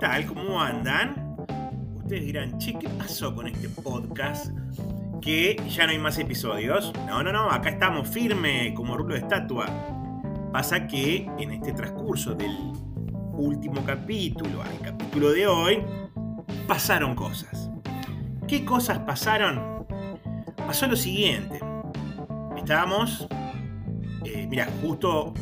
tal? ¿Cómo andan? Ustedes dirán, che, ¿qué pasó con este podcast? Que ya no hay más episodios. No, no, no, acá estamos firme como rulo de estatua. Pasa que en este transcurso del último capítulo al capítulo de hoy, pasaron cosas. ¿Qué cosas pasaron? Pasó lo siguiente. Estábamos, eh, mira, justo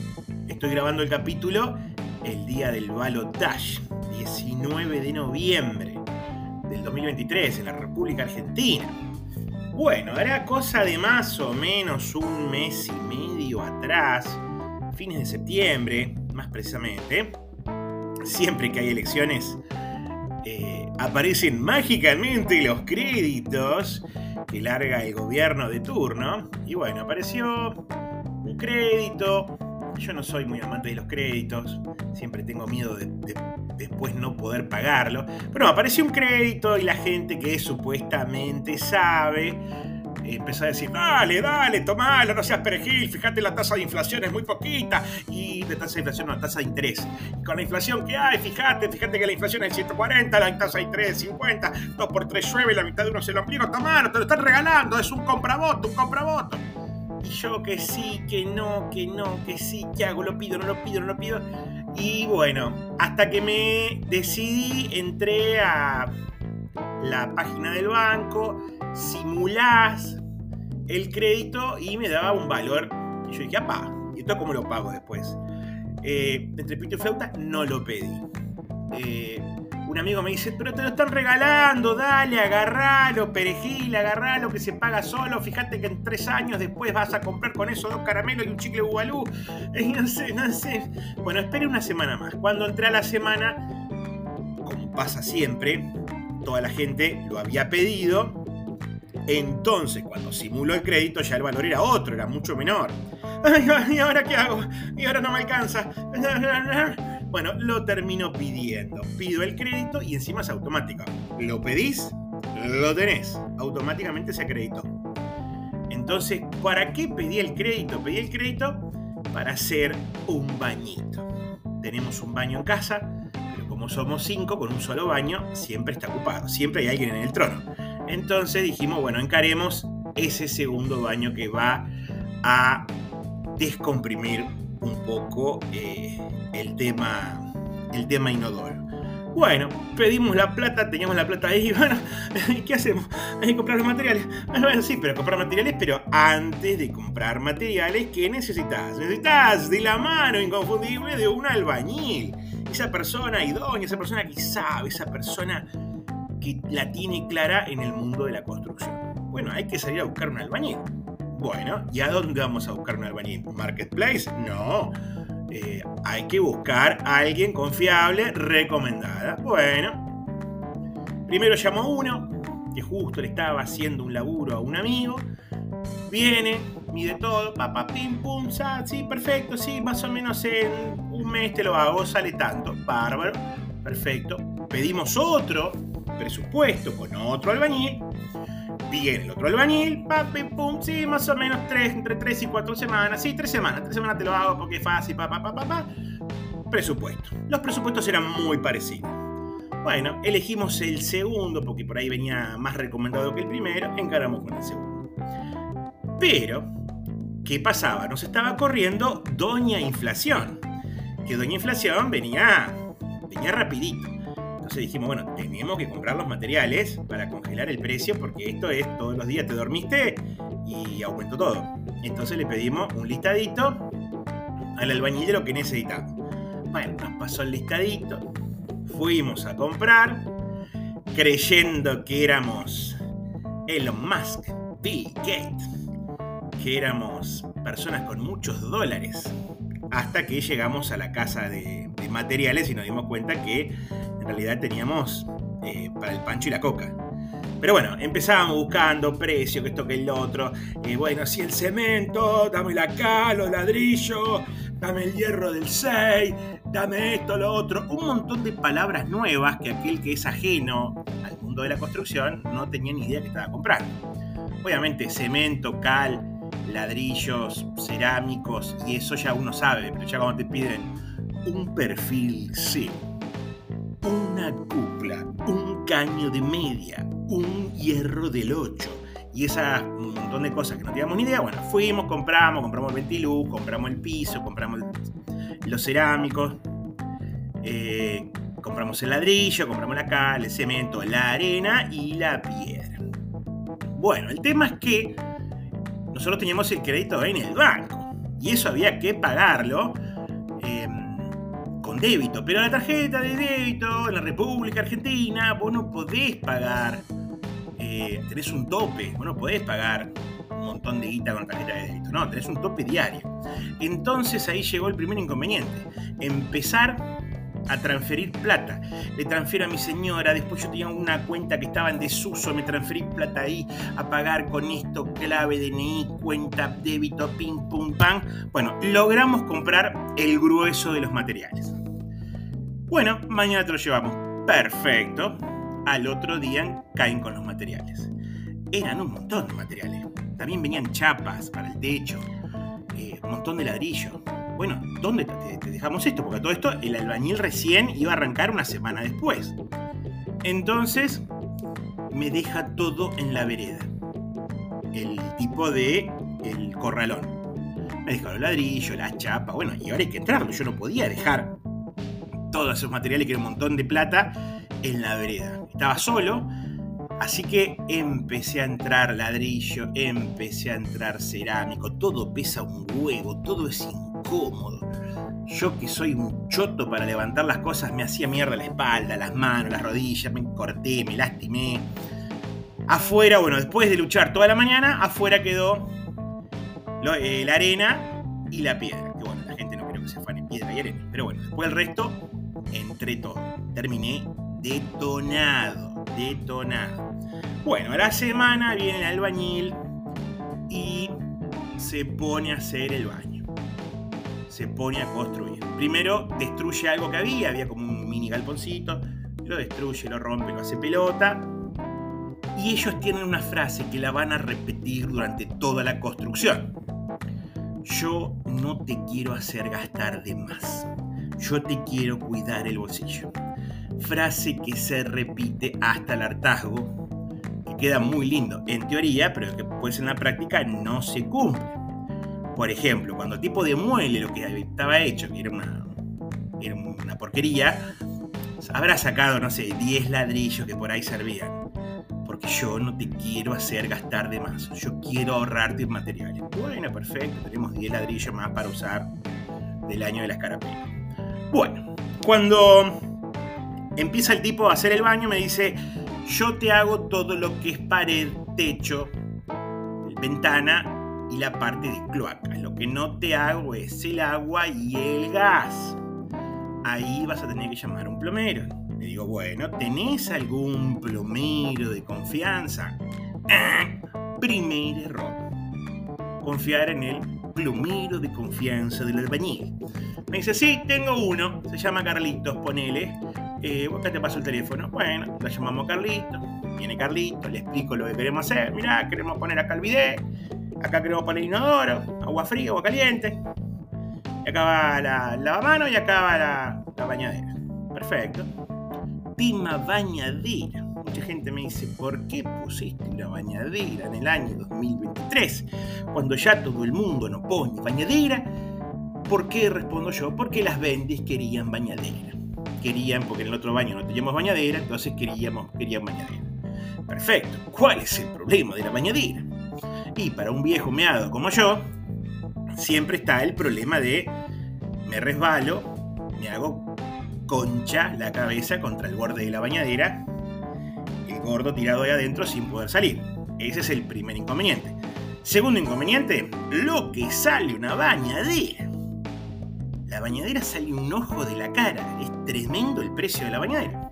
estoy grabando el capítulo el día del Balotage, 19 de noviembre del 2023 en la República Argentina. Bueno, hará cosa de más o menos un mes y medio atrás, fines de septiembre, más precisamente, siempre que hay elecciones, eh, aparecen mágicamente los créditos que larga el gobierno de turno. Y bueno, apareció un crédito yo no soy muy amante de los créditos, siempre tengo miedo de, después no poder pagarlo. Pero no, apareció un crédito y la gente que supuestamente sabe empezó a decir, dale, dale, tomalo, no seas perejil, fíjate la tasa de inflación es muy poquita, y de tasa de inflación no, tasa de interés. con la inflación que hay, fíjate, fíjate que la inflación es 140, la tasa de interés es 50, 2 por 3 llueve, la mitad de uno se lo ombligo, tomalo, te lo están regalando, es un compravoto, un compravoto. Y yo que sí, que no, que no, que sí, que hago? Lo pido, no lo pido, no lo pido. Y bueno, hasta que me decidí, entré a la página del banco, simulás el crédito y me daba un valor. Y yo dije, apa, ¿y esto cómo lo pago después? Eh, entre pito y flauta no lo pedí. Eh, un amigo me dice, pero te lo están regalando, dale, agarralo, perejil, agarralo, que se paga solo. Fíjate que en tres años después vas a comprar con eso dos caramelos y un chicle bubalú. no sé, no sé. Bueno, espere una semana más. Cuando entré a la semana, como pasa siempre, toda la gente lo había pedido. Entonces, cuando simuló el crédito, ya el valor era otro, era mucho menor. ¿y ahora qué hago? Y ahora no me alcanza. Bueno, lo termino pidiendo. Pido el crédito y encima es automático. Lo pedís, lo tenés. Automáticamente se acreditó. Entonces, ¿para qué pedí el crédito? Pedí el crédito para hacer un bañito. Tenemos un baño en casa, pero como somos cinco, con un solo baño, siempre está ocupado. Siempre hay alguien en el trono. Entonces dijimos, bueno, encaremos ese segundo baño que va a descomprimir un poco eh, el, tema, el tema inodoro. Bueno, pedimos la plata, teníamos la plata ahí, bueno, ¿qué hacemos? Hay que comprar los materiales. Bueno, sí, pero comprar materiales, pero antes de comprar materiales, ¿qué necesitas? Necesitas de la mano inconfundible de un albañil. Esa persona idónea, esa persona que sabe, esa persona que la tiene clara en el mundo de la construcción. Bueno, hay que salir a buscar un albañil. Bueno, ¿y a dónde vamos a buscar un albañil? ¿Marketplace? No. Eh, hay que buscar a alguien confiable, recomendada. Bueno, primero llamo a uno, que justo le estaba haciendo un laburo a un amigo. Viene, mide todo, papá, pim, pum, sa, sí, perfecto, sí, más o menos en un mes te lo hago, sale tanto. Bárbaro, perfecto. Pedimos otro presupuesto con otro albañil Viene el otro albañil, papi, pum, sí, más o menos tres, entre 3 y 4 semanas. Sí, 3 semanas, 3 semanas te lo hago porque es fácil, pa, pa, pa, pa, pa. Presupuesto. Los presupuestos eran muy parecidos. Bueno, elegimos el segundo porque por ahí venía más recomendado que el primero, encaramos con el segundo. Pero, ¿qué pasaba? Nos estaba corriendo Doña Inflación. Que Doña Inflación venía, venía rapidito. Entonces dijimos, bueno, tenemos que comprar los materiales para congelar el precio porque esto es todos los días te dormiste y aumentó todo. Entonces le pedimos un listadito al albañil de lo que necesitamos. Bueno, nos pasó el listadito, fuimos a comprar, creyendo que éramos Elon Musk, Bill Gates, que éramos personas con muchos dólares, hasta que llegamos a la casa de materiales y nos dimos cuenta que realidad teníamos eh, para el pancho y la coca. Pero bueno, empezábamos buscando precio, que esto, que el otro. Eh, bueno, si el cemento, dame acá, los ladrillos, dame el hierro del 6, dame esto, lo otro. Un montón de palabras nuevas que aquel que es ajeno al mundo de la construcción no tenía ni idea que estaba comprando. Obviamente, cemento, cal, ladrillos, cerámicos, y eso ya uno sabe, pero ya cuando te piden un perfil sí una cupla, un caño de media, un hierro del 8 y esas un montón de cosas que no teníamos ni idea. Bueno, fuimos, compramos, compramos el ventilú, compramos el piso, compramos los cerámicos, eh, compramos el ladrillo, compramos la cal, el cemento, la arena y la piedra. Bueno, el tema es que nosotros teníamos el crédito en el banco y eso había que pagarlo débito, pero la tarjeta de débito en la República Argentina vos no podés pagar, eh, tenés un tope, vos no podés pagar un montón de guita con tarjeta de débito, no, tenés un tope diario. Entonces ahí llegó el primer inconveniente, empezar a transferir plata. Le transfiero a mi señora, después yo tenía una cuenta que estaba en desuso, me transferí plata ahí a pagar con esto, clave, DNI, cuenta, débito, ping, pum, pam. Bueno, logramos comprar el grueso de los materiales. Bueno, mañana te lo llevamos. Perfecto. Al otro día caen con los materiales. Eran un montón de materiales. También venían chapas para el techo, eh, un montón de ladrillo bueno, ¿dónde te, dejamos esto? Porque todo esto el albañil recién iba a arrancar una semana después. Entonces, me deja todo en la vereda. El tipo de el corralón. Me deja los ladrillos, la chapa, bueno, y ahora hay que entrarlo. Yo no podía dejar todos esos materiales, que era un montón de plata, en la vereda. Estaba solo, así que empecé a entrar ladrillo, empecé a entrar cerámico, todo pesa un huevo, todo es cómodo. Yo que soy un choto para levantar las cosas, me hacía mierda la espalda, las manos, las rodillas, me corté, me lastimé. Afuera, bueno, después de luchar toda la mañana, afuera quedó eh, la arena y la piedra. Que bueno, la gente no creo que se afane piedra y arena. Pero bueno, después el resto, Terminé detonado, detonado. Bueno, a la semana viene el albañil y se pone a hacer el baño se pone a construir. Primero destruye algo que había, había como un mini galponcito, lo destruye, lo rompe, lo hace pelota. Y ellos tienen una frase que la van a repetir durante toda la construcción. Yo no te quiero hacer gastar de más. Yo te quiero cuidar el bolsillo. Frase que se repite hasta el hartazgo, que queda muy lindo en teoría, pero que pues en la práctica no se cumple. Por ejemplo, cuando el tipo demuele lo que estaba hecho, que era una, era una porquería, habrá sacado, no sé, 10 ladrillos que por ahí servían. Porque yo no te quiero hacer gastar de más. Yo quiero ahorrarte materiales. Bueno, perfecto. Tenemos 10 ladrillos más para usar del año de las carapelas. Bueno, cuando empieza el tipo a hacer el baño, me dice: Yo te hago todo lo que es pared, techo, ventana y la parte de cloaca. Lo que no te hago es el agua y el gas. Ahí vas a tener que llamar a un plomero. Le digo, bueno, ¿tenés algún plomero de confianza? primer error. Confiar en el plomero de confianza del albañil. Me dice, sí, tengo uno. Se llama Carlitos, ponele. Eh, acá te paso el teléfono. Bueno, lo llamamos Carlitos. Viene Carlitos, le explico lo que queremos hacer. Mirá, queremos poner acá el bidet Acá queremos poner inodoro, agua fría, agua caliente. Y acá va la lavamano y acá va la, bañadera. Perfecto. Tema bañadera. Mucha gente me dice, ¿por qué pusiste una bañadera en el año 2023? Cuando ya todo el mundo no pone bañadera. ¿Por qué respondo yo? Porque las vendes querían bañadera. Querían, porque en el otro baño no teníamos bañadera, entonces queríamos, querían bañadera. Perfecto. ¿Cuál es el problema de la bañadera? Y para un viejo meado como yo, siempre está el problema de me resbalo, me hago concha la cabeza contra el borde de la bañadera, gordo tirado ahí adentro sin poder salir. Ese es el primer inconveniente. Segundo inconveniente, lo que sale una bañadera. La bañadera sale un ojo de la cara. Es tremendo el precio de la bañadera.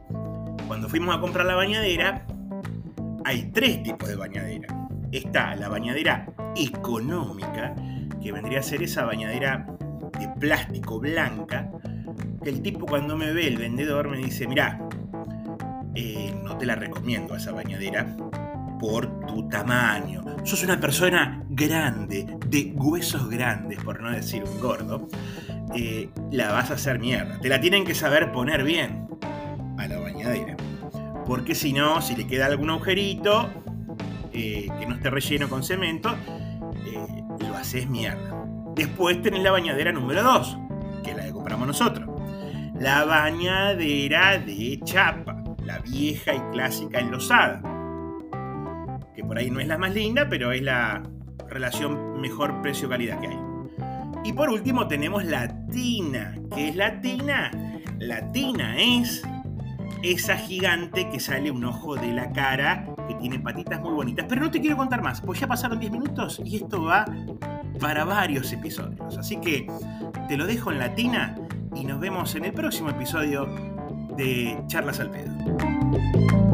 Cuando fuimos a comprar la bañadera, hay tres tipos de bañadera está la bañadera económica, que vendría a ser esa bañadera de plástico blanca, el tipo cuando me ve, el vendedor, me dice, mira, no te la recomiendo esa bañadera por tu tamaño. Sos una persona grande, de huesos grandes, por no decir un gordo. Eh, la vas a hacer mierda. Te la tienen que saber poner bien. bañadera. Porque si no, si le queda algún agujerito eh, que no esté relleno con cemento, eh, lo haces mierda. Después tenés la bañadera número 2, que es la que compramos nosotros. La bañadera de chapa, la vieja y clásica enlosada. Que por ahí no es la más linda, pero es la relación mejor precio-calidad que hay. Y por último tenemos la tina. ¿Qué es la tina? La tina es esa gigante que sale un ojo de la cara, que tiene patitas muy bonitas. Pero no te quiero contar más, pues ya pasaron 10 minutos y esto va para varios episodios. Así que te lo dejo en la tina y nos vemos en el próximo episodio de Charlas al Pedo.